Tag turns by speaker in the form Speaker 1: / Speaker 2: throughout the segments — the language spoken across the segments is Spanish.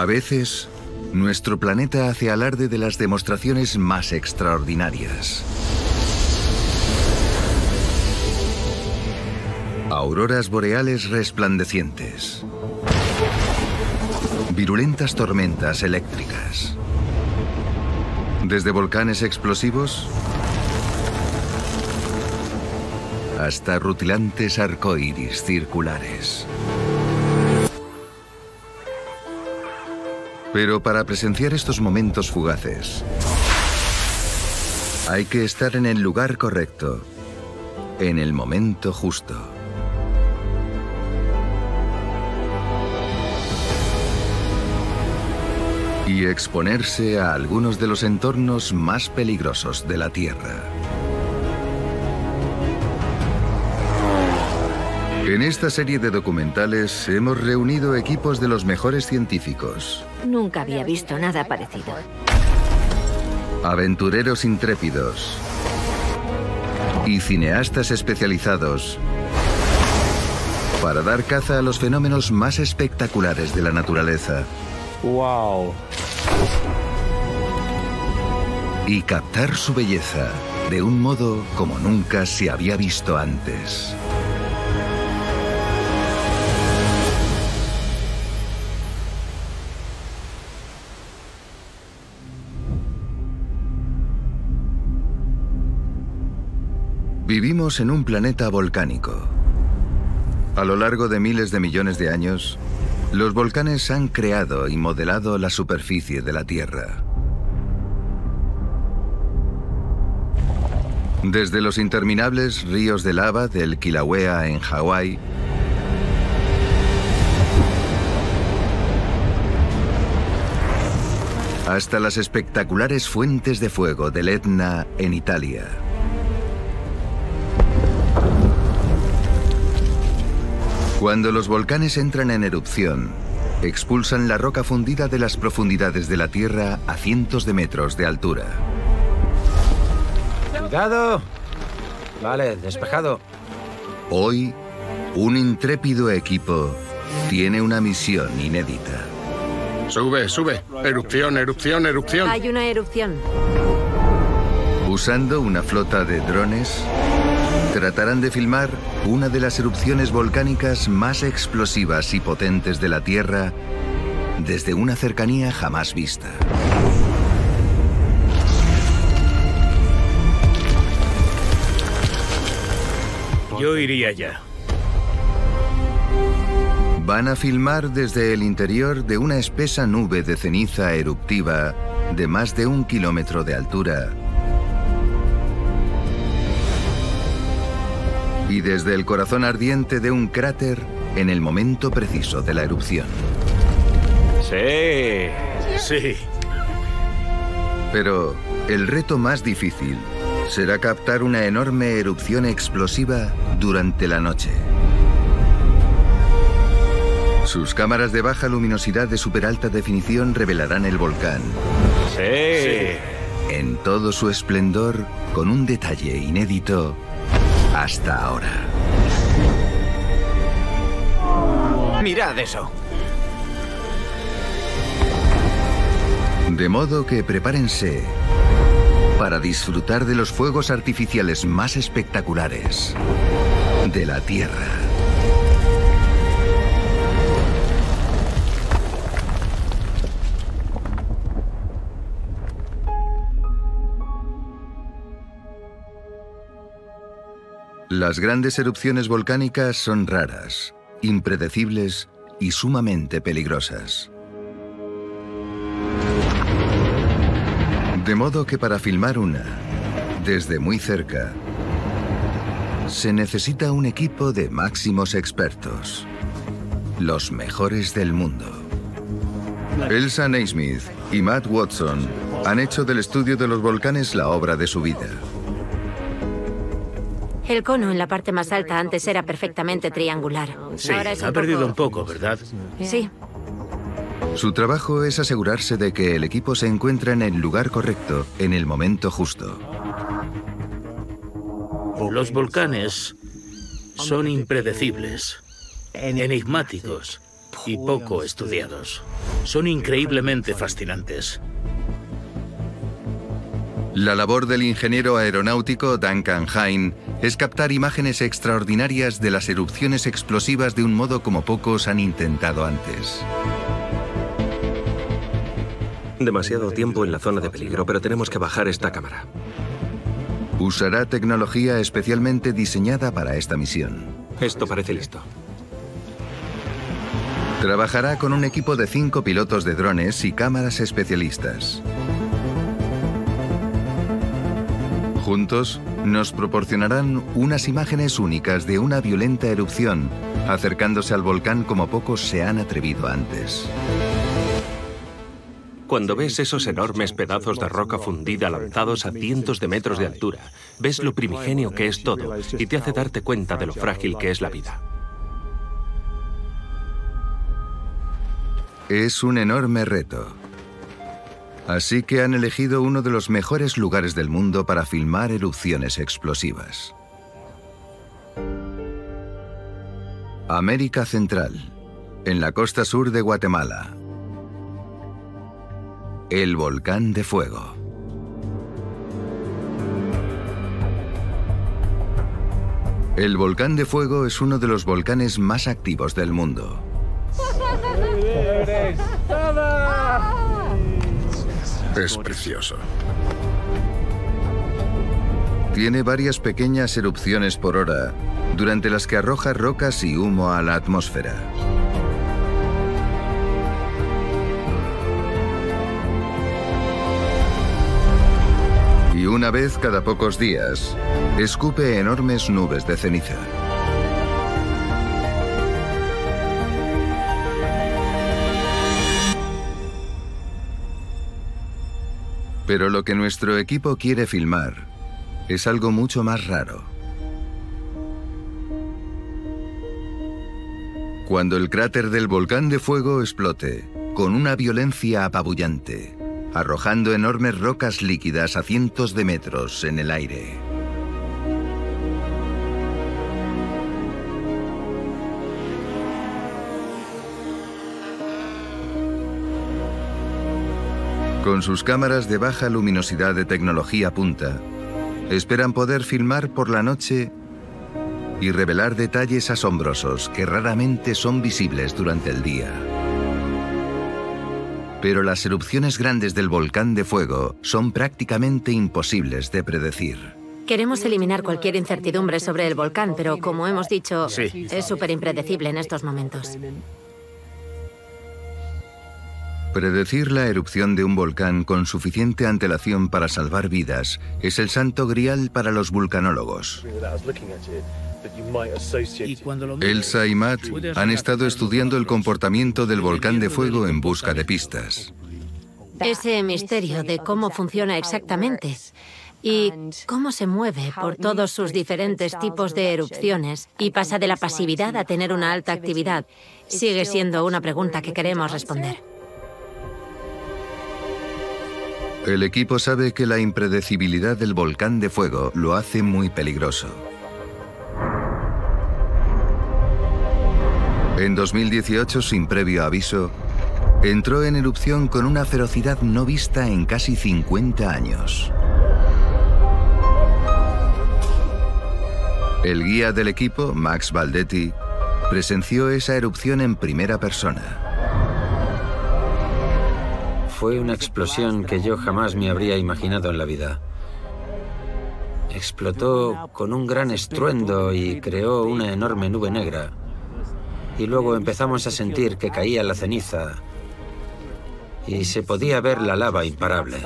Speaker 1: A veces, nuestro planeta hace alarde de las demostraciones más extraordinarias. Auroras boreales resplandecientes. Virulentas tormentas eléctricas. Desde volcanes explosivos hasta rutilantes arcoíris circulares. Pero para presenciar estos momentos fugaces, hay que estar en el lugar correcto, en el momento justo. Y exponerse a algunos de los entornos más peligrosos de la Tierra. En esta serie de documentales hemos reunido equipos de los mejores científicos.
Speaker 2: Nunca había visto nada parecido.
Speaker 1: Aventureros intrépidos. Y cineastas especializados para dar caza a los fenómenos más espectaculares de la naturaleza.
Speaker 3: ¡Wow!
Speaker 1: Y captar su belleza de un modo como nunca se había visto antes. Vivimos en un planeta volcánico. A lo largo de miles de millones de años, los volcanes han creado y modelado la superficie de la Tierra. Desde los interminables ríos de lava del Kilauea en Hawái, hasta las espectaculares fuentes de fuego del Etna en Italia. Cuando los volcanes entran en erupción, expulsan la roca fundida de las profundidades de la Tierra a cientos de metros de altura.
Speaker 4: ¡Cuidado! Vale, despejado.
Speaker 1: Hoy, un intrépido equipo tiene una misión inédita.
Speaker 5: Sube, sube. Erupción, erupción, erupción.
Speaker 2: Hay una erupción.
Speaker 1: Usando una flota de drones, tratarán de filmar una de las erupciones volcánicas más explosivas y potentes de la Tierra desde una cercanía jamás vista.
Speaker 6: Yo iría ya.
Speaker 1: Van a filmar desde el interior de una espesa nube de ceniza eruptiva de más de un kilómetro de altura y desde el corazón ardiente de un cráter en el momento preciso de la erupción.
Speaker 6: Sí, sí.
Speaker 1: Pero el reto más difícil será captar una enorme erupción explosiva durante la noche. Sus cámaras de baja luminosidad de super alta definición revelarán el volcán.
Speaker 6: Sí.
Speaker 1: En todo su esplendor, con un detalle inédito hasta ahora.
Speaker 4: Mirad eso.
Speaker 1: De modo que prepárense para disfrutar de los fuegos artificiales más espectaculares de la Tierra. Las grandes erupciones volcánicas son raras, impredecibles y sumamente peligrosas. De modo que para filmar una, desde muy cerca, se necesita un equipo de máximos expertos, los mejores del mundo. Elsa Naismith y Matt Watson han hecho del estudio de los volcanes la obra de su vida.
Speaker 2: El cono en la parte más alta antes era perfectamente triangular.
Speaker 6: Sí,
Speaker 2: Ahora es
Speaker 6: ha
Speaker 2: un
Speaker 6: perdido
Speaker 2: poco-
Speaker 6: un poco, ¿verdad?
Speaker 2: Sí.
Speaker 1: Su trabajo es asegurarse de que el equipo se encuentra en el lugar correcto, en el momento justo.
Speaker 6: Los volcanes son impredecibles, enigmáticos y poco estudiados. Son increíblemente fascinantes.
Speaker 1: La labor del ingeniero aeronáutico Duncan Hine es captar imágenes extraordinarias de las erupciones explosivas de un modo como pocos han intentado antes.
Speaker 3: Demasiado tiempo en la zona de peligro, pero tenemos que bajar esta cámara.
Speaker 1: Usará tecnología especialmente diseñada para esta misión.
Speaker 3: Esto parece listo.
Speaker 1: Trabajará con un equipo de cinco pilotos de drones y cámaras especialistas. Juntos, nos proporcionarán unas imágenes únicas de una violenta erupción, acercándose al volcán como pocos se han atrevido antes.
Speaker 3: Cuando ves esos enormes pedazos de roca fundida lanzados a cientos de metros de altura, ves lo primigenio que es todo y te hace darte cuenta de lo frágil que es la vida.
Speaker 1: Es un enorme reto. Así que han elegido uno de los mejores lugares del mundo para filmar erupciones explosivas. América Central, en la costa sur de Guatemala. El volcán de fuego. El volcán de fuego es uno de los volcanes más activos del mundo.
Speaker 5: Es precioso.
Speaker 1: Tiene varias pequeñas erupciones por hora, durante las que arroja rocas y humo a la atmósfera. Y una vez cada pocos días, escupe enormes nubes de ceniza. Pero lo que nuestro equipo quiere filmar es algo mucho más raro. Cuando el cráter del volcán de fuego explote, con una violencia apabullante, arrojando enormes rocas líquidas a cientos de metros en el aire. Con sus cámaras de baja luminosidad de tecnología punta, esperan poder filmar por la noche y revelar detalles asombrosos que raramente son visibles durante el día. Pero las erupciones grandes del volcán de fuego son prácticamente imposibles de predecir.
Speaker 2: Queremos eliminar cualquier incertidumbre sobre el volcán, pero como hemos dicho,
Speaker 6: Sí.
Speaker 2: es súper impredecible en estos momentos.
Speaker 1: Predecir la erupción de un volcán con suficiente antelación para salvar vidas es el santo grial para los vulcanólogos. Elsa y Matt han estado estudiando el comportamiento del volcán de fuego en busca de pistas.
Speaker 2: Ese misterio de cómo funciona exactamente y cómo se mueve por todos sus diferentes tipos de erupciones y pasa de la pasividad a tener una alta actividad sigue siendo una pregunta que queremos responder.
Speaker 1: El equipo sabe que la impredecibilidad del volcán de fuego lo hace muy peligroso. En 2018, sin previo aviso, entró en erupción con una ferocidad no vista en casi 50 años. El guía del equipo, Max Valdetti, presenció esa erupción en primera persona.
Speaker 7: Fue una explosión que yo jamás me habría imaginado en la vida. Explotó con un gran estruendo y creó una enorme nube negra. Y luego empezamos a sentir que caía la ceniza y se podía ver la lava imparable.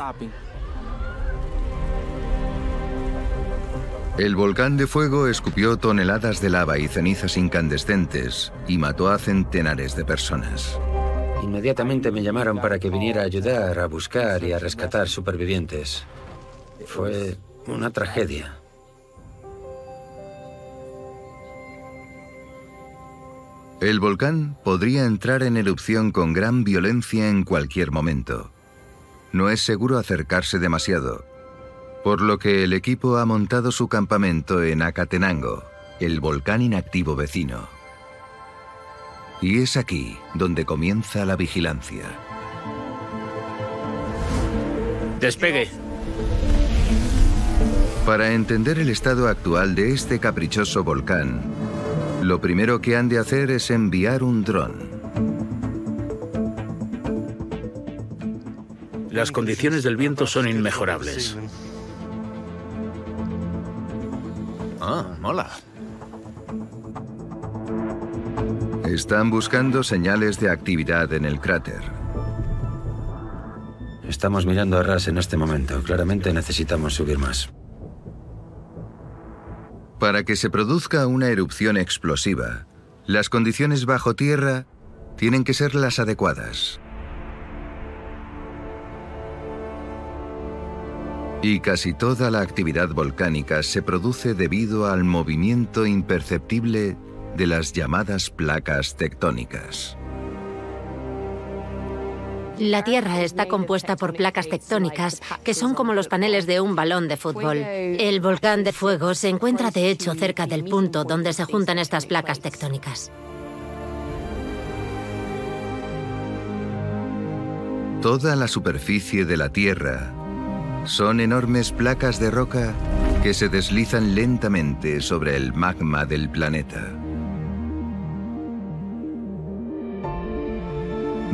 Speaker 1: El volcán de fuego escupió toneladas de lava y cenizas incandescentes y mató a centenares de personas.
Speaker 7: Inmediatamente me llamaron para que viniera a ayudar a buscar y a rescatar supervivientes. Fue una tragedia.
Speaker 1: El volcán podría entrar en erupción con gran violencia en cualquier momento. No es seguro acercarse demasiado, por lo que el equipo ha montado su campamento en Acatenango, el volcán inactivo vecino. Y es aquí donde comienza la vigilancia.
Speaker 6: Despegue.
Speaker 1: Para entender el estado actual de este caprichoso volcán, lo primero que han de hacer es enviar un dron.
Speaker 6: Las condiciones del viento son inmejorables.
Speaker 4: Ah, mola.
Speaker 1: Están buscando señales de actividad en el cráter.
Speaker 7: Estamos mirando a ras en este momento. Claramente necesitamos subir más.
Speaker 1: Para que se produzca una erupción explosiva, las condiciones bajo tierra tienen que ser las adecuadas. Y casi toda la actividad volcánica se produce debido al movimiento imperceptible de las llamadas placas tectónicas.
Speaker 2: La Tierra está compuesta por placas tectónicas que son como los paneles de un balón de fútbol. El volcán de fuego se encuentra de hecho cerca del punto donde se juntan estas placas tectónicas.
Speaker 1: Toda la superficie de la Tierra son enormes placas de roca que se deslizan lentamente sobre el magma del planeta.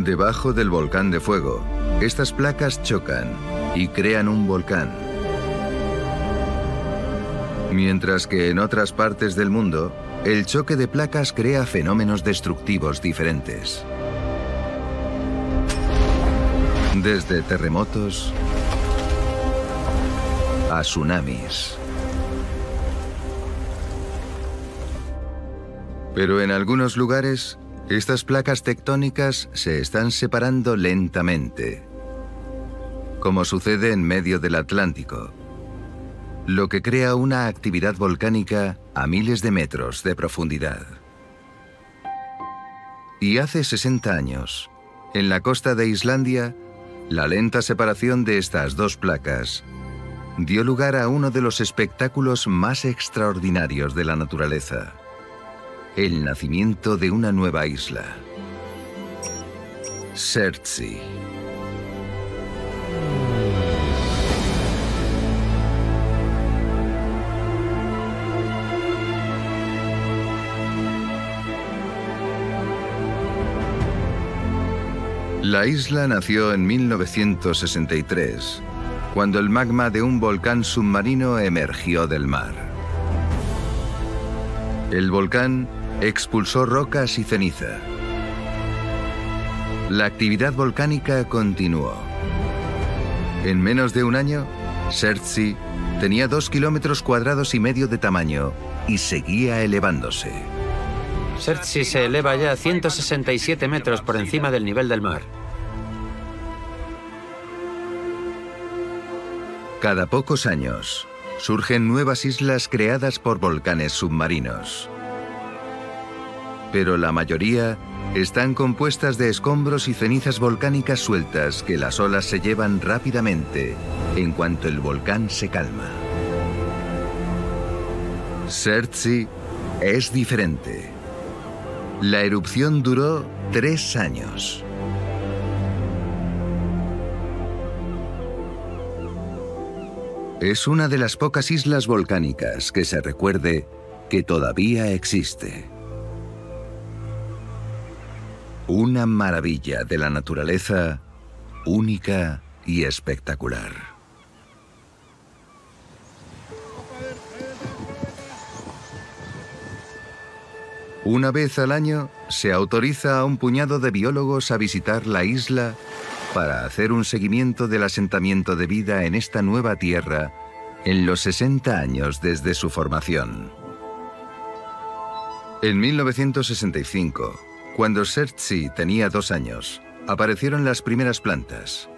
Speaker 1: Debajo del volcán de fuego, estas placas chocan y crean un volcán. Mientras que en otras partes del mundo, el choque de placas crea fenómenos destructivos diferentes. Desde terremotos a tsunamis. Pero en algunos lugares, estas placas tectónicas se están separando lentamente, como sucede en medio del Atlántico, lo que crea una actividad volcánica a miles de metros de profundidad. Y hace 60 años, en la costa de Islandia, la lenta separación de estas dos placas dio lugar a uno de los espectáculos más extraordinarios de la naturaleza, el nacimiento de una nueva isla, Sertsi. La isla nació en 1963 cuando el magma de un volcán submarino emergió del mar. El volcán expulsó rocas y ceniza. La actividad volcánica continuó. En menos de un año, Sertsi tenía dos kilómetros cuadrados y medio de tamaño y seguía elevándose.
Speaker 7: Sertsi se eleva ya a 167 metros por encima del nivel del mar.
Speaker 1: Cada pocos años surgen nuevas islas creadas por volcanes submarinos. Pero la mayoría están compuestas de escombros y cenizas volcánicas sueltas que las olas se llevan rápidamente en cuanto el volcán se calma. Sertsi es diferente. La erupción duró tres años. Es una de las pocas islas volcánicas que se recuerde que todavía existe. Una maravilla de la naturaleza única y espectacular. Una vez al año se autoriza a un puñado de biólogos a visitar la isla para hacer un seguimiento del asentamiento de vida en esta nueva tierra en los 60 años desde su formación. En 1965, cuando Sertsi tenía dos años, aparecieron las primeras plantas.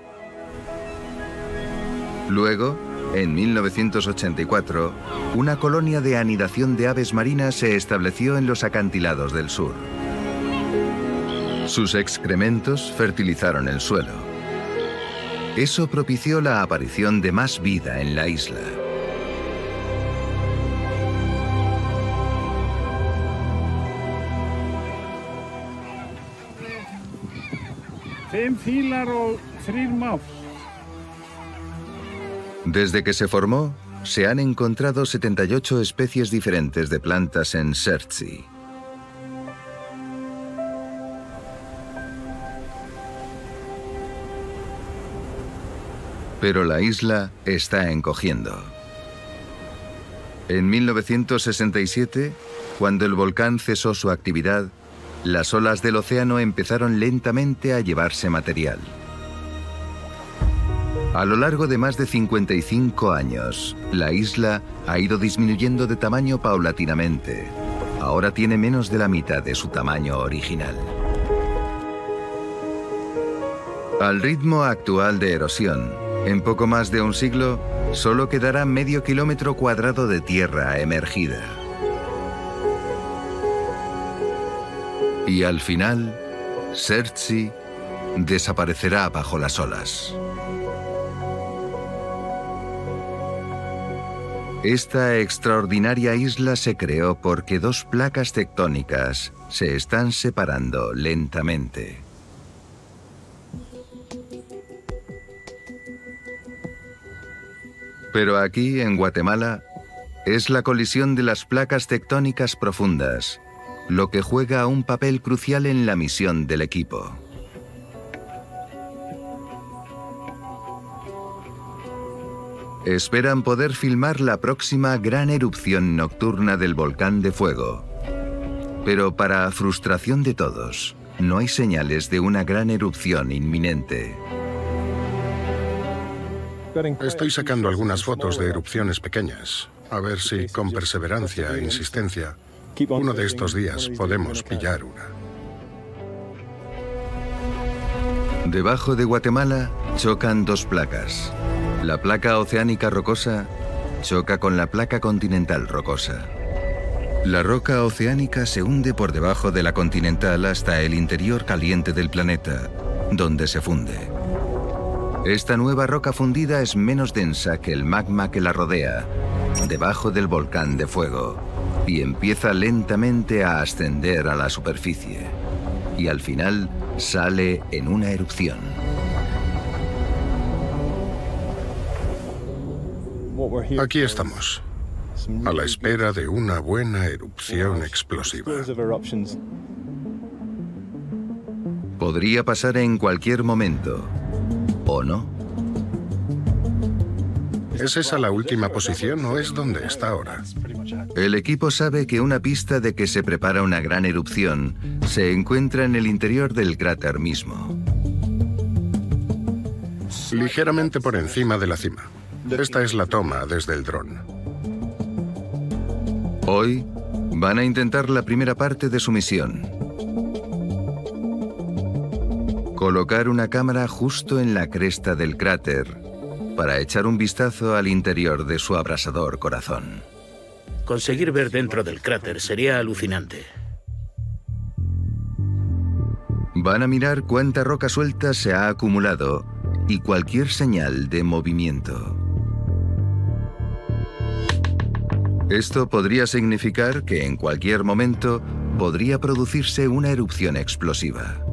Speaker 1: Luego, en 1984, una colonia de anidación de aves marinas se estableció en los acantilados del sur. Sus excrementos fertilizaron el suelo. Eso propició la aparición de más vida en la isla. Desde que se formó, se han encontrado 78 especies diferentes de plantas en Sertsi. Pero la isla está encogiendo. En 1967, cuando el volcán cesó su actividad, las olas del océano empezaron lentamente a llevarse material. A lo largo de más de 55 años, la isla ha ido disminuyendo de tamaño paulatinamente. Ahora tiene menos de la mitad de su tamaño original. Al ritmo actual de erosión, en poco más de un siglo, solo quedará medio kilómetro cuadrado de tierra emergida. Y al final, Sertsi desaparecerá bajo las olas. Esta extraordinaria isla se creó porque dos placas tectónicas se están separando lentamente. Pero aquí, en Guatemala, es la colisión de las placas tectónicas profundas lo que juega un papel crucial en la misión del equipo. Esperan poder filmar la próxima gran erupción nocturna del volcán de fuego. Pero para frustración de todos, no hay señales de una gran erupción inminente.
Speaker 5: Estoy sacando algunas fotos de erupciones pequeñas, a ver si con perseverancia e insistencia, uno de estos días podemos pillar una.
Speaker 1: Debajo de Guatemala chocan dos placas. La placa oceánica rocosa choca con la placa continental rocosa. La roca oceánica se hunde por debajo de la continental hasta el interior caliente del planeta, donde se funde. Esta nueva roca fundida es menos densa que el magma que la rodea, debajo del volcán de fuego, y empieza lentamente a ascender a la superficie. Y al final sale en una erupción.
Speaker 5: Aquí estamos, a la espera de una buena erupción explosiva.
Speaker 1: Podría pasar en cualquier momento, ¿o no?
Speaker 5: ¿Es esa la última posición o es donde está ahora?
Speaker 1: El equipo sabe que una pista de que se prepara una gran erupción se encuentra en el interior del cráter mismo.
Speaker 5: Ligeramente por encima de la cima. Esta es la toma desde el dron.
Speaker 1: Hoy van a intentar la primera parte de su misión. Colocar una cámara justo en la cresta del cráter para echar un vistazo al interior de su abrasador corazón.
Speaker 6: Conseguir ver dentro del cráter sería alucinante.
Speaker 1: Van a mirar cuánta roca suelta se ha acumulado y cualquier señal de movimiento. Esto podría significar que en cualquier momento podría producirse una erupción explosiva.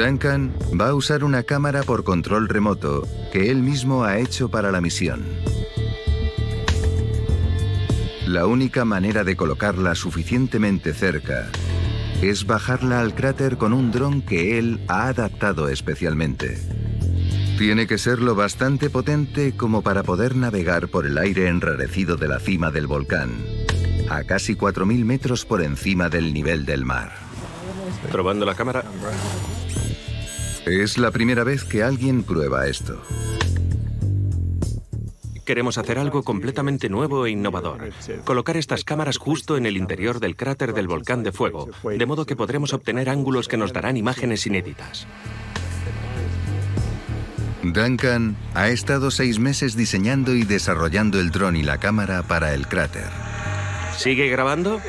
Speaker 1: Duncan va a usar una cámara por control remoto que él mismo ha hecho para la misión. La única manera de colocarla suficientemente cerca es bajarla al cráter con un dron que él ha adaptado especialmente. Tiene que ser lo bastante potente como para poder navegar por el aire enrarecido de la cima del volcán, a casi 4.000 metros por encima del nivel del mar.
Speaker 3: Probando la cámara.
Speaker 1: Es la primera vez que alguien prueba esto.
Speaker 3: Queremos hacer algo completamente nuevo e innovador. Colocar estas cámaras justo en el interior del cráter del volcán de fuego, de modo que podremos obtener ángulos que nos darán imágenes inéditas.
Speaker 1: Duncan ha estado seis meses diseñando y desarrollando el dron y la cámara para el cráter.
Speaker 3: ¿Sigue grabando?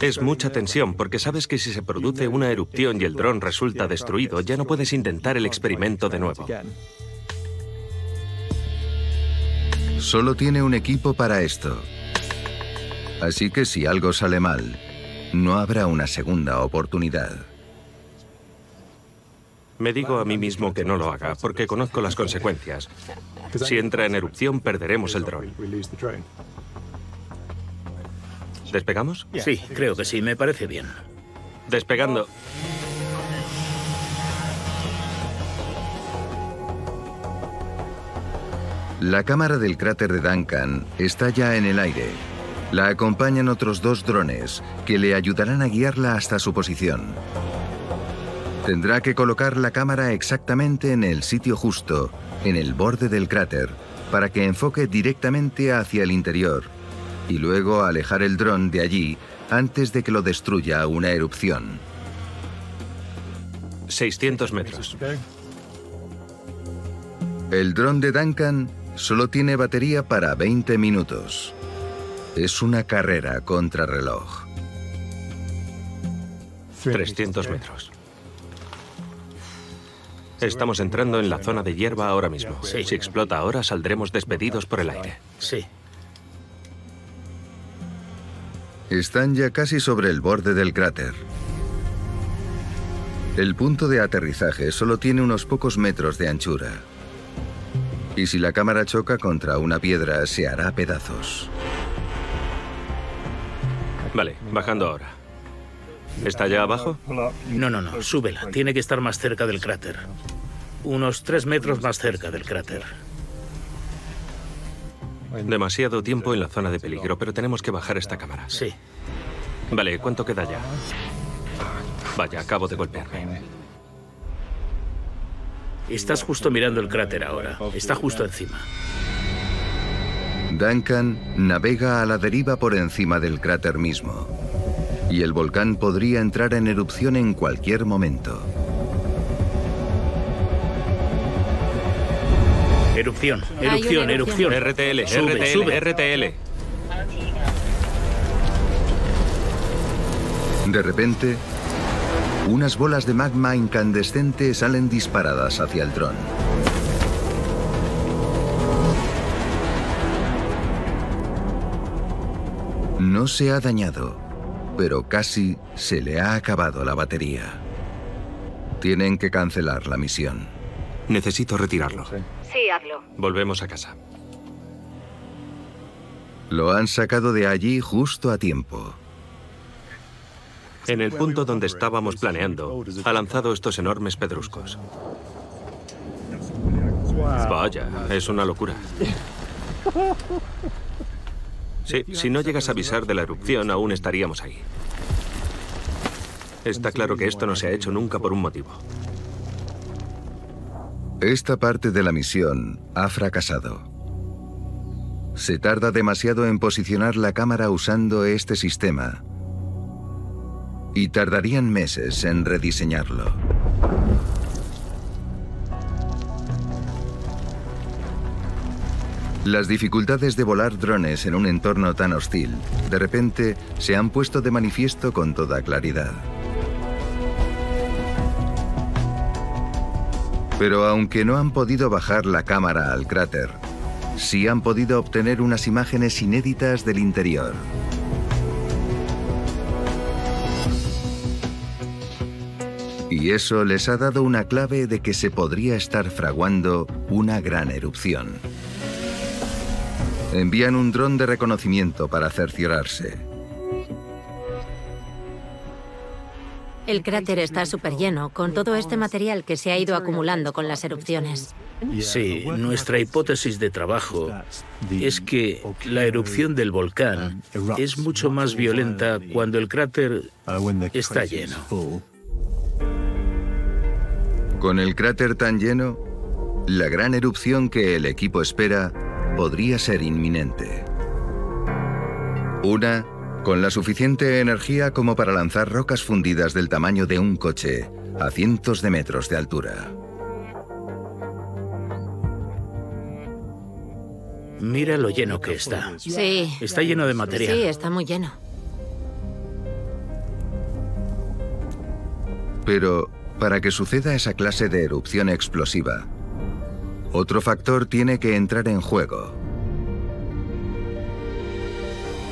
Speaker 3: Es mucha tensión porque sabes que si se produce una erupción y el dron resulta destruido, ya no puedes intentar el experimento de nuevo.
Speaker 1: Solo tiene un equipo para esto. Así que si algo sale mal, no habrá una segunda oportunidad.
Speaker 3: Me digo a mí mismo que no lo haga, porque conozco las consecuencias. Si entra en erupción, perderemos el dron. ¿Despegamos?
Speaker 6: Sí, creo que sí, me parece bien.
Speaker 3: Despegando.
Speaker 1: La cámara del cráter de Duncan está ya en el aire. La acompañan otros dos drones que le ayudarán a guiarla hasta su posición. Tendrá que colocar la cámara exactamente en el sitio justo, en el borde del cráter, para que enfoque directamente hacia el interior y luego alejar el dron de allí antes de que lo destruya una erupción.
Speaker 3: 600 metros.
Speaker 1: El dron de Duncan solo tiene batería para 20 minutos. Es una carrera contra reloj.
Speaker 3: 300 metros. Estamos entrando en la zona de hierba ahora mismo. Si explota ahora, saldremos despedidos por el aire.
Speaker 6: Sí.
Speaker 1: Están ya casi sobre el borde del cráter. El punto de aterrizaje solo tiene unos pocos metros de anchura. Y si la cámara choca contra una piedra, se hará pedazos.
Speaker 3: Vale, bajando ahora. ¿Está ya abajo?
Speaker 6: No, no, no, súbela. Tiene que estar más cerca del cráter. Unos tres metros más cerca del cráter.
Speaker 3: Demasiado tiempo en la zona de peligro, pero tenemos que bajar esta cámara.
Speaker 6: Sí.
Speaker 3: Vale, ¿cuánto queda ya? Vaya, acabo de golpearme.
Speaker 6: Estás justo mirando el cráter ahora. Está justo encima.
Speaker 1: Duncan navega a la deriva por encima del cráter mismo. Y el volcán podría entrar en erupción en cualquier momento.
Speaker 6: Erupción, erupción, erupción.
Speaker 3: RTL,
Speaker 6: Sube,
Speaker 3: RTL,
Speaker 6: sube.
Speaker 3: RTL.
Speaker 1: De repente, unas bolas de magma incandescente salen disparadas hacia el dron. No se ha dañado, pero casi se le ha acabado la batería. Tienen que cancelar la misión.
Speaker 3: Necesito retirarlo.
Speaker 2: Sí, hazlo.
Speaker 3: Volvemos a casa.
Speaker 1: Lo han sacado de allí justo a tiempo.
Speaker 3: En el punto donde estábamos planeando, ha lanzado estos enormes pedruscos. Vaya, es una locura. Sí, si no llegas a avisar de la erupción, aún estaríamos ahí. Está claro que esto no se ha hecho nunca por un motivo.
Speaker 1: Esta parte de la misión ha fracasado. Se tarda demasiado en posicionar la cámara usando este sistema. Y tardarían meses en rediseñarlo. Las dificultades de volar drones en un entorno tan hostil, de repente, se han puesto de manifiesto con toda claridad. Pero aunque no han podido bajar la cámara al cráter, sí han podido obtener unas imágenes inéditas del interior. Y eso les ha dado una clave de que se podría estar fraguando una gran erupción. Envían un dron de reconocimiento para cerciorarse.
Speaker 2: El cráter está súper lleno con todo este material que se ha ido acumulando con las erupciones.
Speaker 6: Sí, nuestra hipótesis de trabajo es que la erupción del volcán es mucho más violenta cuando el cráter está lleno.
Speaker 1: Con el cráter tan lleno, la gran erupción que el equipo espera podría ser inminente. Una con la suficiente energía como para lanzar rocas fundidas del tamaño de un coche a cientos de metros de altura.
Speaker 6: Mira lo lleno que está.
Speaker 2: Sí.
Speaker 6: Está lleno de material.
Speaker 2: Sí, está muy lleno.
Speaker 1: Pero para que suceda esa clase de erupción explosiva, otro factor tiene que entrar en juego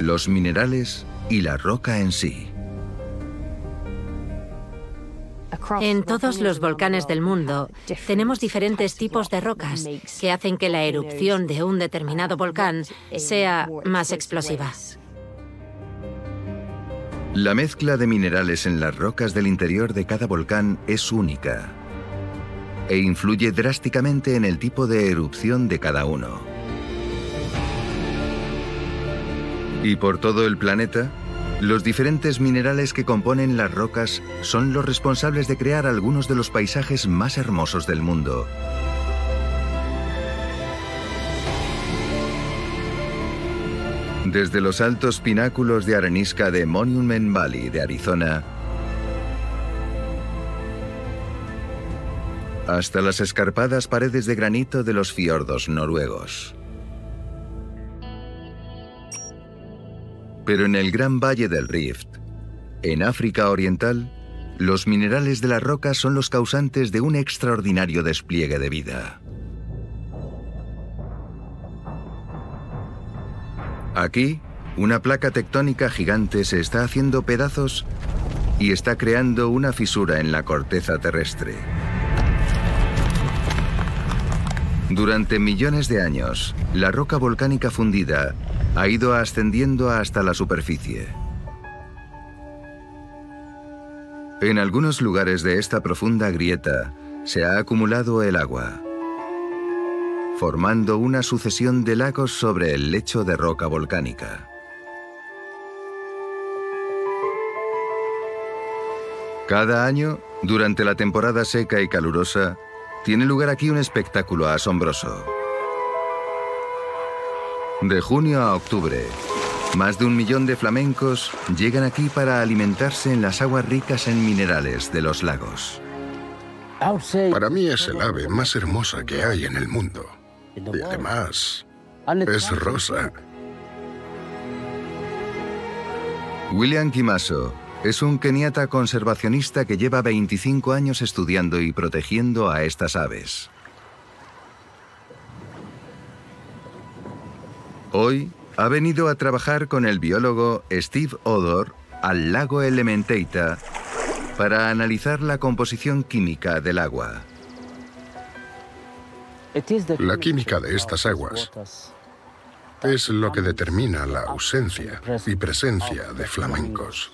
Speaker 1: los minerales y la roca en sí.
Speaker 2: En todos los volcanes del mundo tenemos diferentes tipos de rocas que hacen que la erupción de un determinado volcán sea más explosiva.
Speaker 1: La mezcla de minerales en las rocas del interior de cada volcán es única e influye drásticamente en el tipo de erupción de cada uno. Y por todo el planeta, los diferentes minerales que componen las rocas son los responsables de crear algunos de los paisajes más hermosos del mundo. Desde los altos pináculos de arenisca de Monument Valley de Arizona hasta las escarpadas paredes de granito de los fiordos noruegos. Pero en el gran valle del Rift, en África Oriental, los minerales de las rocas son los causantes de un extraordinario despliegue de vida. Aquí, una placa tectónica gigante se está haciendo pedazos y está creando una fisura en la corteza terrestre. Durante millones de años, la roca volcánica fundida ha ido ascendiendo hasta la superficie. En algunos lugares de esta profunda grieta se ha acumulado el agua formando una sucesión de lagos sobre el lecho de roca volcánica. Cada año, durante la temporada seca y calurosa, tiene lugar aquí un espectáculo asombroso. De junio a octubre, más de un millón de flamencos llegan aquí para alimentarse en las aguas ricas en minerales de los lagos.
Speaker 5: Para mí es el ave más hermosa que hay en el mundo. Y además, es rosa.
Speaker 1: William Kimaso es un keniata conservacionista que lleva 25 años estudiando y protegiendo a estas aves. Hoy ha venido a trabajar con el biólogo Steve Odor al lago Elementaita para analizar la composición química del agua.
Speaker 5: La química de estas aguas es lo que determina la ausencia y presencia de flamencos.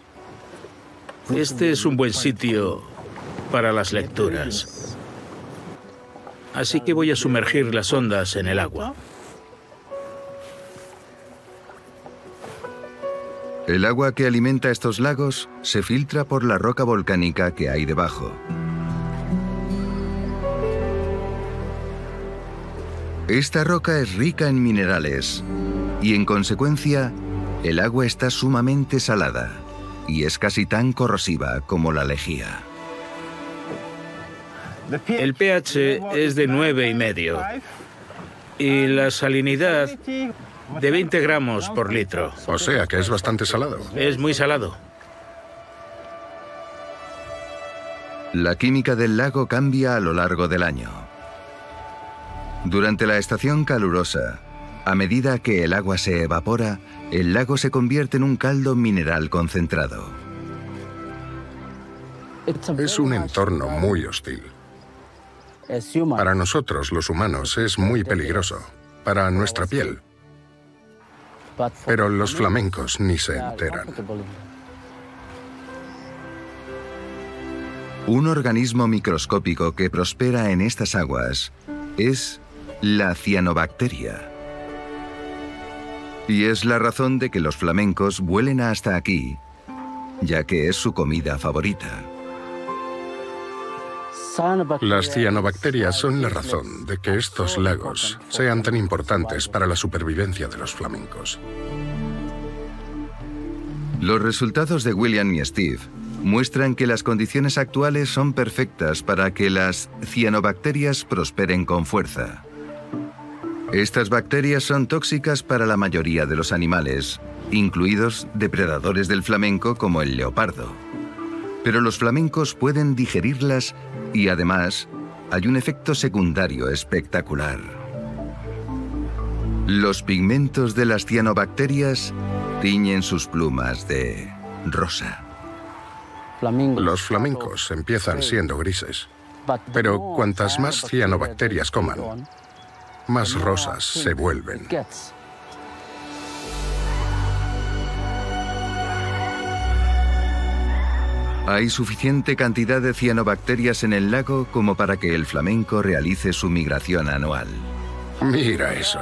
Speaker 6: Este es un buen sitio para las lecturas. Así que voy a sumergir las ondas en el agua.
Speaker 1: El agua que alimenta estos lagos se filtra por la roca volcánica que hay debajo. Esta roca es rica en minerales y en consecuencia el agua está sumamente salada y es casi tan corrosiva como la lejía.
Speaker 6: El pH es de 9 y medio y la salinidad de 20 gramos por litro.
Speaker 5: O sea que es bastante salado.
Speaker 6: Es muy salado.
Speaker 1: La química del lago cambia a lo largo del año. Durante la estación calurosa, a medida que el agua se evapora, el lago se convierte en un caldo mineral concentrado.
Speaker 5: Es un entorno muy hostil. Para nosotros, los humanos, es muy peligroso. Para nuestra piel. Pero los flamencos ni se enteran.
Speaker 1: Un organismo microscópico que prospera en estas aguas es la cianobacteria. Y es la razón de que los flamencos vuelen hasta aquí, ya que es su comida favorita.
Speaker 5: Las cianobacterias son la razón de que estos lagos sean tan importantes para la supervivencia de los flamencos.
Speaker 1: Los resultados de William y Steve muestran que las condiciones actuales son perfectas para que las cianobacterias prosperen con fuerza. Estas bacterias son tóxicas para la mayoría de los animales, incluidos depredadores del flamenco como el leopardo. Pero los flamencos pueden digerirlas y además hay un efecto secundario espectacular. Los pigmentos de las cianobacterias tiñen sus plumas de rosa.
Speaker 5: Los flamencos empiezan siendo grises, pero cuantas más cianobacterias coman, más rosas se vuelven.
Speaker 1: Hay suficiente cantidad de cianobacterias en el lago como para que el flamenco realice su migración anual.
Speaker 5: Mira eso.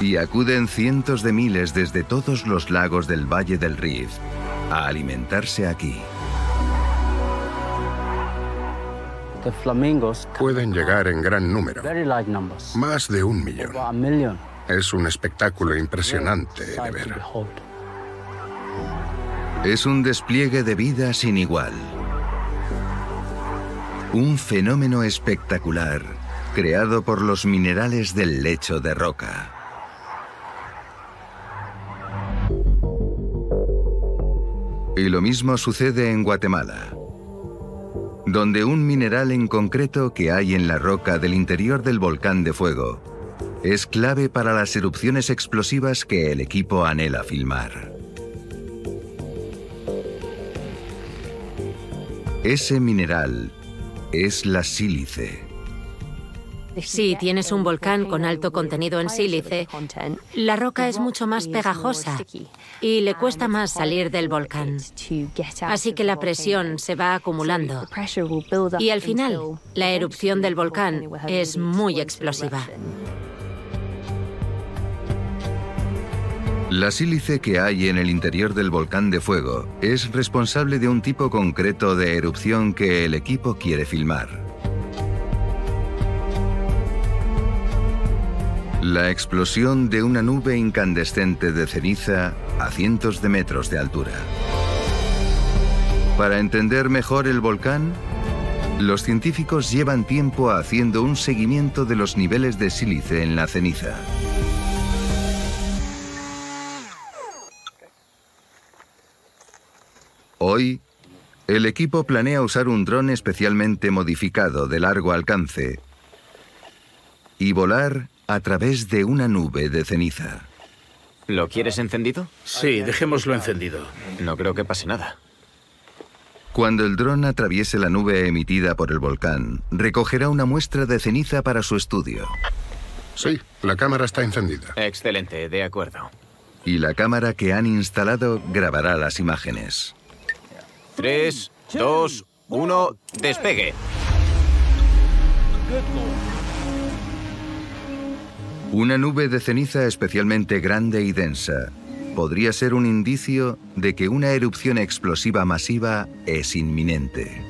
Speaker 1: Y acuden cientos de miles desde todos los lagos del Valle del Rift a alimentarse aquí.
Speaker 5: Pueden llegar en gran número, más de un millón. Es un espectáculo impresionante de ver.
Speaker 1: Es un despliegue de vida sin igual. Un fenómeno espectacular creado por los minerales del lecho de roca. Y lo mismo sucede en Guatemala, donde un mineral en concreto que hay en la roca del interior del volcán de fuego es clave para las erupciones explosivas que el equipo anhela filmar. Ese mineral es la sílice.
Speaker 2: Si tienes un volcán con alto contenido en sílice, la roca es mucho más pegajosa y le cuesta más salir del volcán. Así que la presión se va acumulando y al final la erupción del volcán es muy explosiva.
Speaker 1: La sílice que hay en el interior del volcán de fuego es responsable de un tipo concreto de erupción que el equipo quiere filmar. La explosión de una nube incandescente de ceniza a cientos de metros de altura. Para entender mejor el volcán, los científicos llevan tiempo haciendo un seguimiento de los niveles de sílice en la ceniza. Hoy, el equipo planea usar un dron especialmente modificado de largo alcance y volar a través de una nube de ceniza.
Speaker 4: ¿Lo quieres encendido?
Speaker 6: Sí, dejémoslo encendido.
Speaker 4: No creo que pase nada.
Speaker 1: Cuando el dron atraviese la nube emitida por el volcán, recogerá una muestra de ceniza para su estudio.
Speaker 5: Sí, la cámara está encendida.
Speaker 4: Excelente, de acuerdo.
Speaker 1: Y la cámara que han instalado grabará las imágenes.
Speaker 4: Tres, dos, uno, despegue.
Speaker 1: Una nube de ceniza especialmente grande y densa podría ser un indicio de que una erupción explosiva masiva es inminente.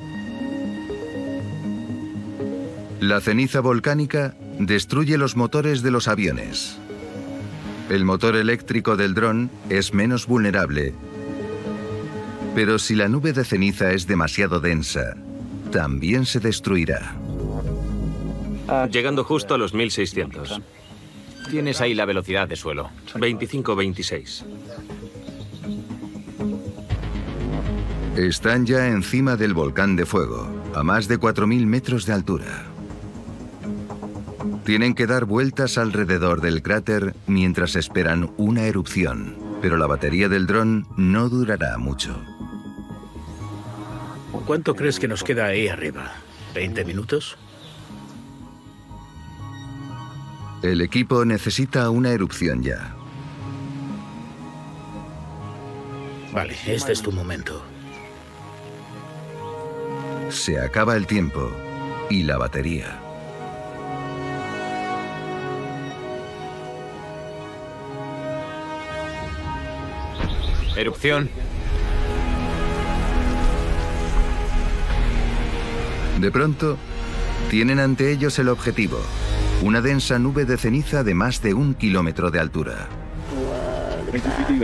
Speaker 1: La ceniza volcánica destruye los motores de los aviones. El motor eléctrico del dron es menos vulnerable. Pero si la nube de ceniza es demasiado densa, también se destruirá.
Speaker 3: Llegando justo a los 1600.
Speaker 4: Tienes ahí la velocidad de suelo.
Speaker 3: 25-26.
Speaker 1: Están ya encima del volcán de fuego, a más de 4.000 metros de altura. Tienen que dar vueltas alrededor del cráter mientras esperan una erupción, pero la batería del dron no durará mucho.
Speaker 6: ¿Cuánto crees que nos queda ahí arriba? ¿20 minutos?
Speaker 1: El equipo necesita una erupción ya.
Speaker 6: Vale, este es tu momento.
Speaker 1: Se acaba el tiempo y la batería.
Speaker 4: Erupción.
Speaker 1: De pronto, tienen ante ellos el objetivo, una densa nube de ceniza de más de un kilómetro de altura.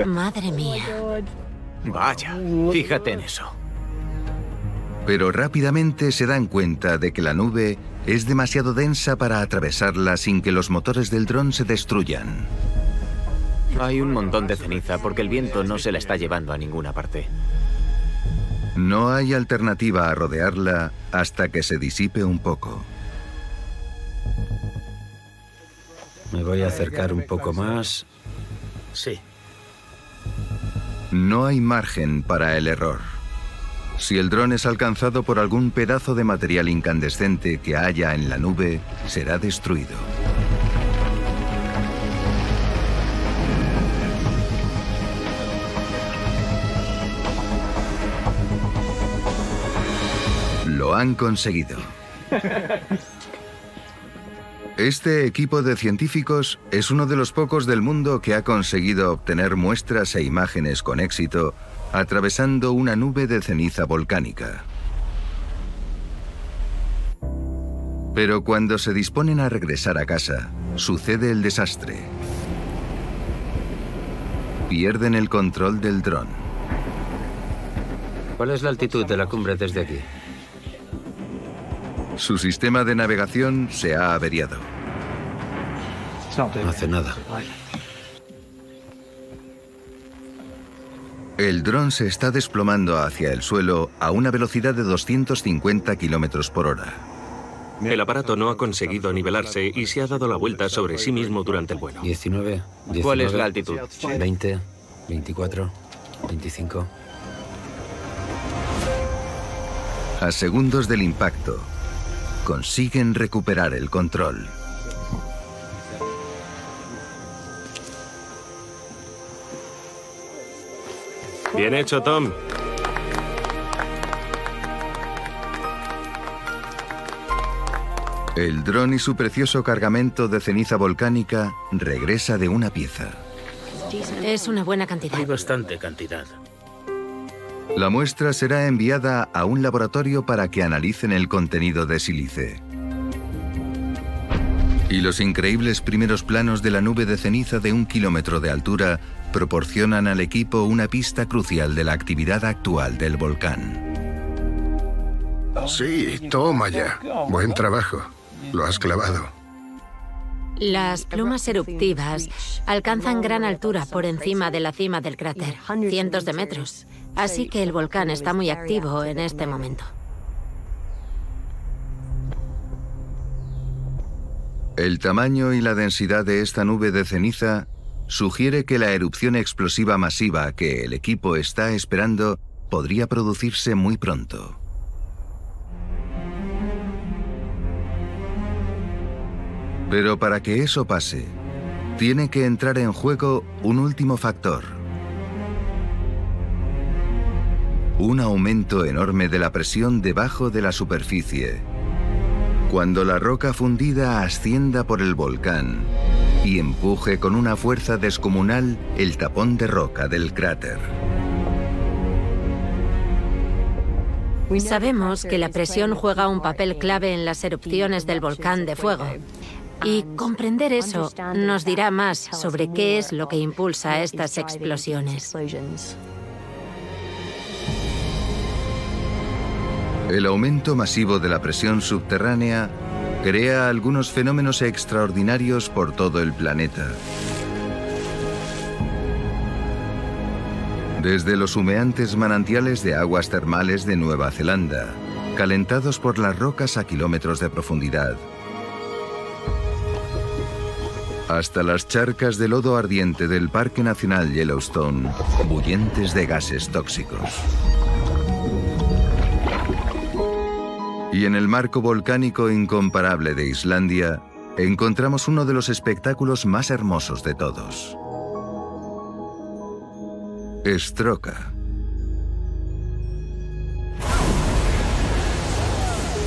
Speaker 2: Madre mía.
Speaker 4: Vaya, fíjate en eso.
Speaker 1: Pero rápidamente se dan cuenta de que la nube es demasiado densa para atravesarla sin que los motores del dron se destruyan.
Speaker 4: Hay un montón de ceniza porque el viento no se la está llevando a ninguna parte.
Speaker 1: No hay alternativa a rodearla hasta que se disipe un poco.
Speaker 7: Me voy a acercar un poco más.
Speaker 6: Sí.
Speaker 1: No hay margen para el error. Si el dron es alcanzado por algún pedazo de material incandescente que haya en la nube, será destruido. Lo han conseguido. Este equipo de científicos es uno de los pocos del mundo que ha conseguido obtener muestras e imágenes con éxito atravesando una nube de ceniza volcánica. Pero cuando se disponen a regresar a casa, sucede el desastre. Pierden el control del dron.
Speaker 7: ¿Cuál es la altitud de la cumbre desde aquí?
Speaker 1: Su sistema de navegación se ha averiado.
Speaker 7: No hace nada.
Speaker 1: El dron se está desplomando hacia el suelo a una velocidad de 250 kilómetros por hora.
Speaker 3: El aparato no ha conseguido nivelarse y se ha dado la vuelta sobre sí mismo durante el vuelo.
Speaker 7: 19, 19
Speaker 4: ¿Cuál es la altitud?
Speaker 7: 20, 24, 25.
Speaker 1: A segundos del impacto, consiguen recuperar el control.
Speaker 3: Bien hecho, Tom.
Speaker 1: El dron y su precioso cargamento de ceniza volcánica regresa de una pieza.
Speaker 2: Es una buena cantidad.
Speaker 6: Hay bastante cantidad.
Speaker 1: La muestra será enviada a un laboratorio para que analicen el contenido de sílice. Y los increíbles primeros planos de la nube de ceniza de un kilómetro de altura proporcionan al equipo una pista crucial de la actividad actual del volcán.
Speaker 5: Sí, toma ya. Buen trabajo. Lo has clavado.
Speaker 2: Las plumas eruptivas alcanzan gran altura por encima de la cima del cráter, cientos de metros. Así que el volcán está muy activo en este momento.
Speaker 1: El tamaño y la densidad de esta nube de ceniza sugiere que la erupción explosiva masiva que el equipo está esperando podría producirse muy pronto. Pero para que eso pase, tiene que entrar en juego un último factor. Un aumento enorme de la presión debajo de la superficie. Cuando la roca fundida ascienda por el volcán y empuje con una fuerza descomunal el tapón de roca del cráter.
Speaker 2: Sabemos que la presión juega un papel clave en las erupciones del volcán de fuego. Y comprender eso nos dirá más sobre qué es lo que impulsa estas explosiones.
Speaker 1: El aumento masivo de la presión subterránea crea algunos fenómenos extraordinarios por todo el planeta. Desde los humeantes manantiales de aguas termales de Nueva Zelanda, calentados por las rocas a kilómetros de profundidad, hasta las charcas de lodo ardiente del Parque Nacional Yellowstone, bullentes de gases tóxicos. Y en el marco volcánico incomparable de Islandia, encontramos uno de los espectáculos más hermosos de todos. Estroca.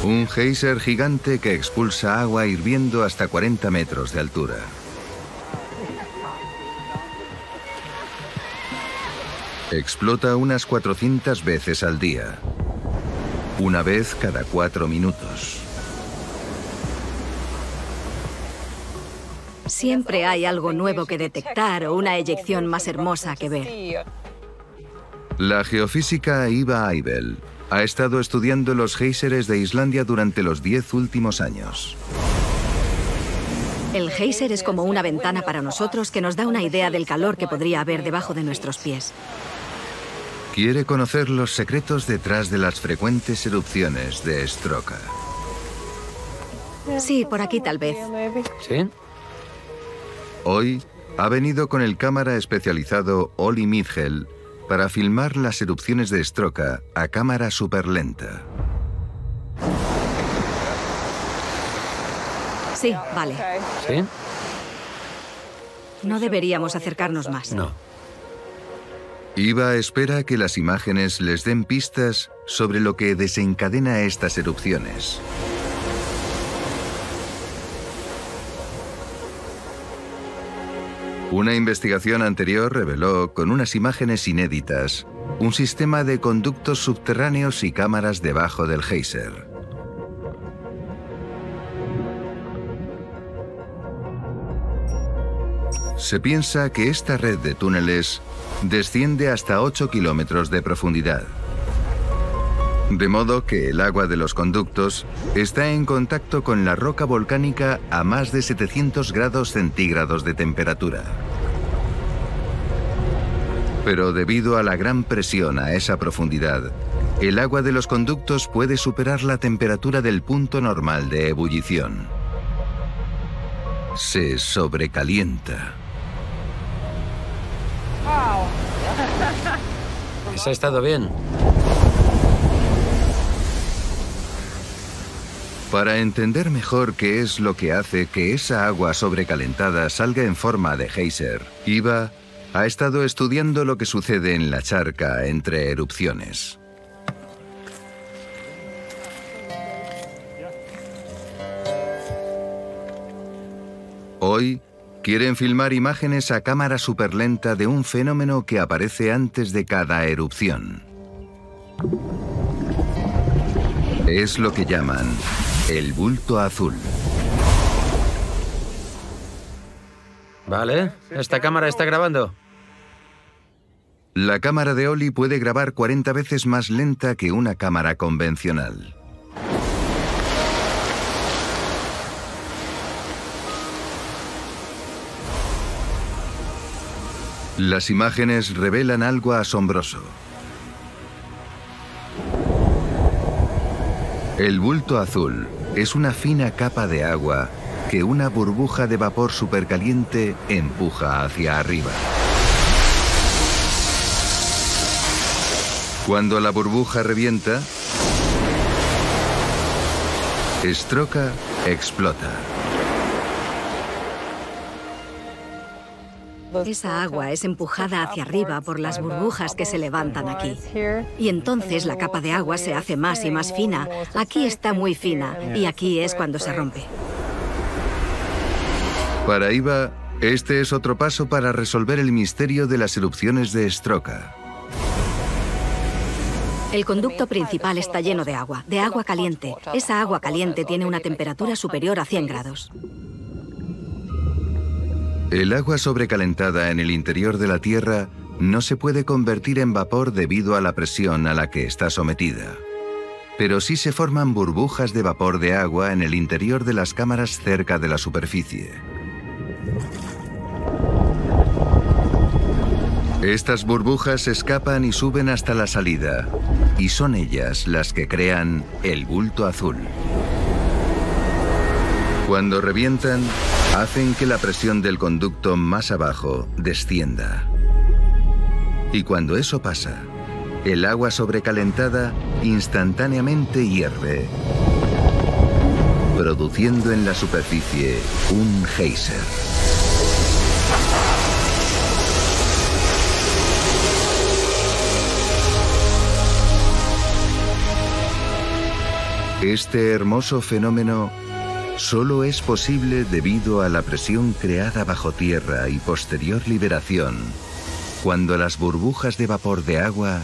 Speaker 1: Un geyser gigante que expulsa agua hirviendo hasta 40 metros de altura. Explota unas 400 veces al día. Una vez cada cuatro minutos.
Speaker 8: Siempre hay algo nuevo que detectar o una eyección más hermosa que ver.
Speaker 1: La geofísica Iva Eibel ha estado estudiando los géiseres de Islandia durante los diez últimos años.
Speaker 8: El geyser es como una ventana para nosotros que nos da una idea del calor que podría haber debajo de nuestros pies.
Speaker 1: Quiere conocer los secretos detrás de las frecuentes erupciones de Stroka.
Speaker 8: Sí, por aquí tal vez.
Speaker 7: ¿Sí?
Speaker 1: Hoy ha venido con el cámara especializado Oli Midgel para filmar las erupciones de Stroka a cámara superlenta.
Speaker 8: Sí, vale.
Speaker 7: ¿Sí?
Speaker 8: No deberíamos acercarnos más.
Speaker 7: No.
Speaker 1: Iva espera que las imágenes les den pistas sobre lo que desencadena estas erupciones. Una investigación anterior reveló, con unas imágenes inéditas, un sistema de conductos subterráneos y cámaras debajo del geyser. Se piensa que esta red de túneles desciende hasta 8 kilómetros de profundidad. De modo que el agua de los conductos está en contacto con la roca volcánica a más de 700 grados centígrados de temperatura. Pero debido a la gran presión a esa profundidad, el agua de los conductos puede superar la temperatura del punto normal de ebullición. Se sobrecalienta.
Speaker 7: Ha estado bien.
Speaker 1: Para entender mejor qué es lo que hace que esa agua sobrecalentada salga en forma de geyser, Iva ha estado estudiando lo que sucede en la charca entre erupciones. Hoy quieren filmar imágenes a cámara superlenta de un fenómeno que aparece antes de cada erupción. Es lo que llaman el bulto azul.
Speaker 7: Vale, esta cámara está grabando.
Speaker 1: La cámara de Oli puede grabar 40 veces más lenta que una cámara convencional. Las imágenes revelan algo asombroso. El bulto azul es una fina capa de agua que una burbuja de vapor supercaliente empuja hacia arriba. Cuando la burbuja revienta, Estroca explota.
Speaker 8: Esa agua es empujada hacia arriba por las burbujas que se levantan aquí. Y entonces la capa de agua se hace más y más fina. Aquí está muy fina y aquí es cuando se rompe.
Speaker 1: Para Iva, este es otro paso para resolver el misterio de las erupciones de Estroca.
Speaker 8: El conducto principal está lleno de agua, de agua caliente. Esa agua caliente tiene una temperatura superior a 100 grados.
Speaker 1: El agua sobrecalentada en el interior de la Tierra no se puede convertir en vapor debido a la presión a la que está sometida. Pero sí se forman burbujas de vapor de agua en el interior de las cámaras cerca de la superficie. Estas burbujas escapan y suben hasta la salida, y son ellas las que crean el bulto azul. Cuando revientan, hacen que la presión del conducto más abajo descienda. Y cuando eso pasa, el agua sobrecalentada instantáneamente hierve, produciendo en la superficie un geyser. Este hermoso fenómeno solo es posible debido a la presión creada bajo tierra y posterior liberación cuando las burbujas de vapor de agua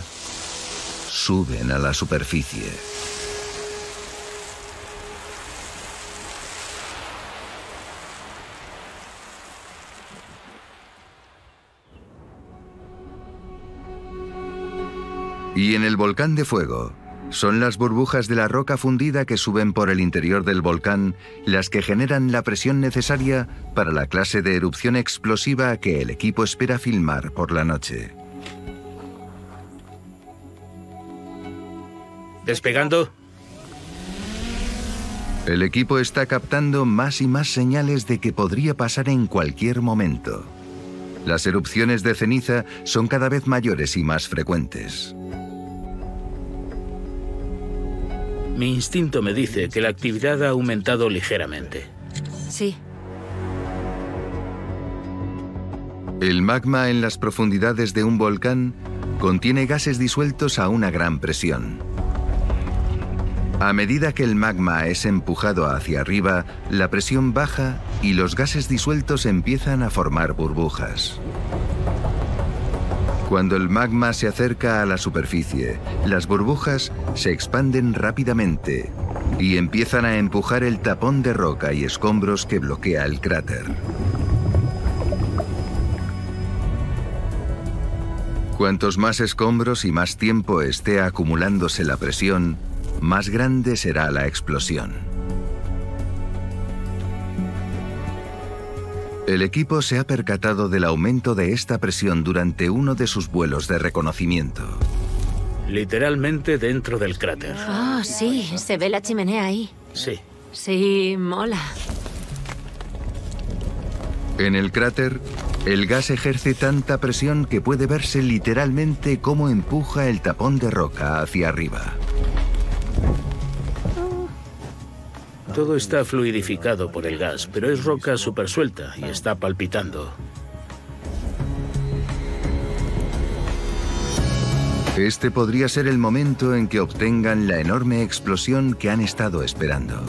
Speaker 1: suben a la superficie. Y en el volcán de fuego, son las burbujas de la roca fundida que suben por el interior del volcán las que generan la presión necesaria para la clase de erupción explosiva que el equipo espera filmar por la noche.
Speaker 6: Despegando.
Speaker 1: El equipo está captando más y más señales de que podría pasar en cualquier momento. Las erupciones de ceniza son cada vez mayores y más frecuentes.
Speaker 6: Mi instinto me dice que la actividad ha aumentado ligeramente.
Speaker 2: Sí.
Speaker 1: El magma en las profundidades de un volcán contiene gases disueltos a una gran presión. A medida que el magma es empujado hacia arriba, la presión baja y los gases disueltos empiezan a formar burbujas. Cuando el magma se acerca a la superficie, las burbujas se expanden rápidamente y empiezan a empujar el tapón de roca y escombros que bloquea el cráter. Cuantos más escombros y más tiempo esté acumulándose la presión, más grande será la explosión. El equipo se ha percatado del aumento de esta presión durante uno de sus vuelos de reconocimiento.
Speaker 6: Literalmente dentro del cráter.
Speaker 2: Oh, sí, se ve la chimenea ahí.
Speaker 6: Sí.
Speaker 2: Sí, mola.
Speaker 1: En el cráter, el gas ejerce tanta presión que puede verse literalmente cómo empuja el tapón de roca hacia arriba.
Speaker 6: Todo está fluidificado por el gas, pero es roca súper suelta y está palpitando.
Speaker 1: Este podría ser el momento en que obtengan la enorme explosión que han estado esperando.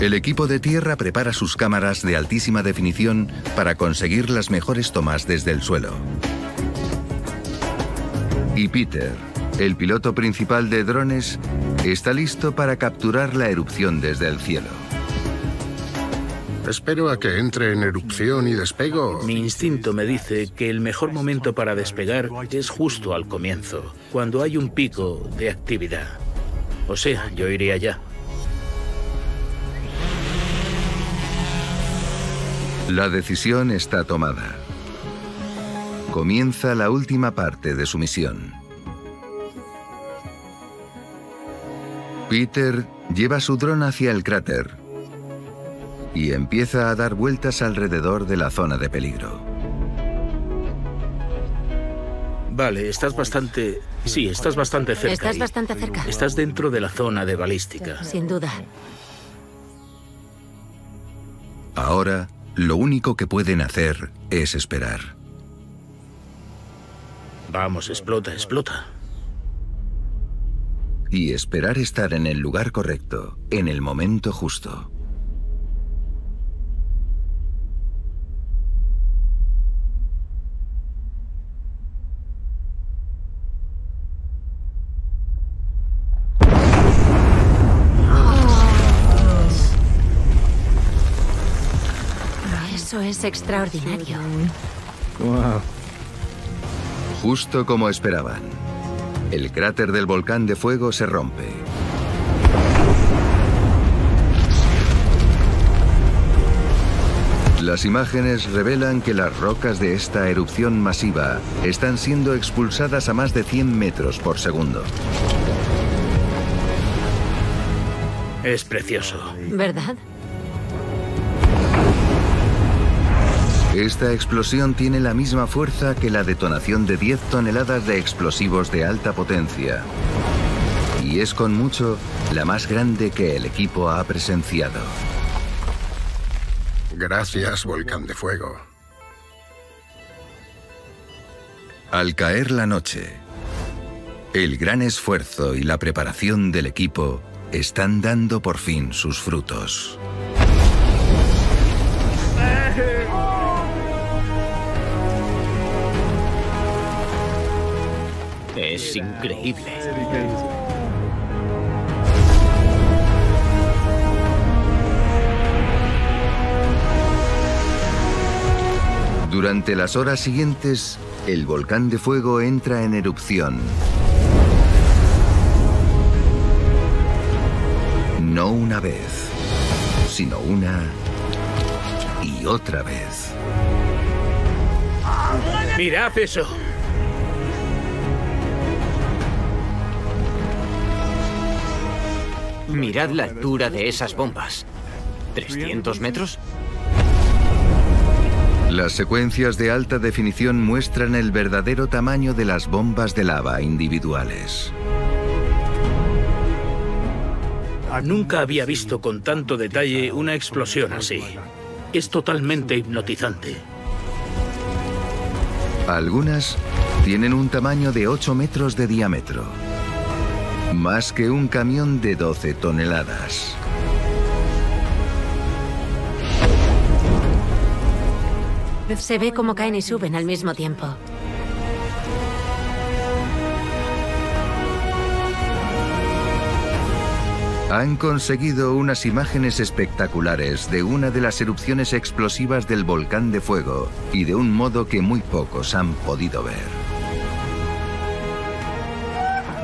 Speaker 1: El equipo de tierra prepara sus cámaras de altísima definición para conseguir las mejores tomas desde el suelo. Y Peter, el piloto principal de drones, está listo para capturar la erupción desde el cielo.
Speaker 5: Espero a que entre en erupción y despego.
Speaker 6: Mi instinto me dice que el mejor momento para despegar es justo al comienzo, cuando hay un pico de actividad. O sea, yo iría ya.
Speaker 1: La decisión está tomada. Comienza la última parte de su misión. Peter lleva su dron hacia el cráter y empieza a dar vueltas alrededor de la zona de peligro.
Speaker 6: Vale, estás bastante... Sí, estás bastante cerca.
Speaker 2: Estás
Speaker 6: ahí.
Speaker 2: bastante cerca.
Speaker 6: Estás dentro de la zona de balística.
Speaker 2: Sin duda.
Speaker 1: Ahora, lo único que pueden hacer es esperar.
Speaker 6: Vamos, explota, explota.
Speaker 1: Y esperar estar en el lugar correcto, en el momento justo.
Speaker 2: Eso es extraordinario.
Speaker 1: Justo como esperaban. El cráter del volcán de fuego se rompe. Las imágenes revelan que las rocas de esta erupción masiva están siendo expulsadas a más de 100 metros por segundo.
Speaker 6: Es precioso.
Speaker 2: ¿Verdad?
Speaker 1: Esta explosión tiene la misma fuerza que la detonación de 10 toneladas de explosivos de alta potencia. Y es con mucho la más grande que el equipo ha presenciado.
Speaker 5: Gracias, volcán de fuego.
Speaker 1: Al caer la noche, el gran esfuerzo y la preparación del equipo están dando por fin sus frutos.
Speaker 4: Es increíble.
Speaker 1: Durante las horas siguientes, el volcán de fuego entra en erupción. No una vez, sino una y otra vez.
Speaker 6: Mirad eso.
Speaker 4: Mirad la altura de esas bombas. ¿300 metros?
Speaker 1: Las secuencias de alta definición muestran el verdadero tamaño de las bombas de lava individuales.
Speaker 6: Nunca había visto con tanto detalle una explosión así. Es totalmente hipnotizante.
Speaker 1: Algunas tienen un tamaño de 8 metros de diámetro. Más que un camión de 12 toneladas.
Speaker 2: Se ve cómo caen y suben al mismo tiempo.
Speaker 1: Han conseguido unas imágenes espectaculares de una de las erupciones explosivas del volcán de fuego y de un modo que muy pocos han podido ver.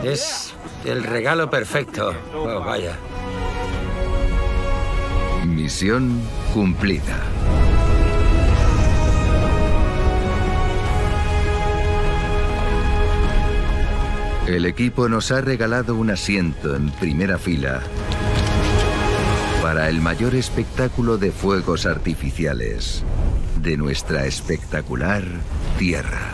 Speaker 7: Es el regalo perfecto. Oh, vaya.
Speaker 1: Misión cumplida. El equipo nos ha regalado un asiento en primera fila para el mayor espectáculo de fuegos artificiales de nuestra espectacular Tierra.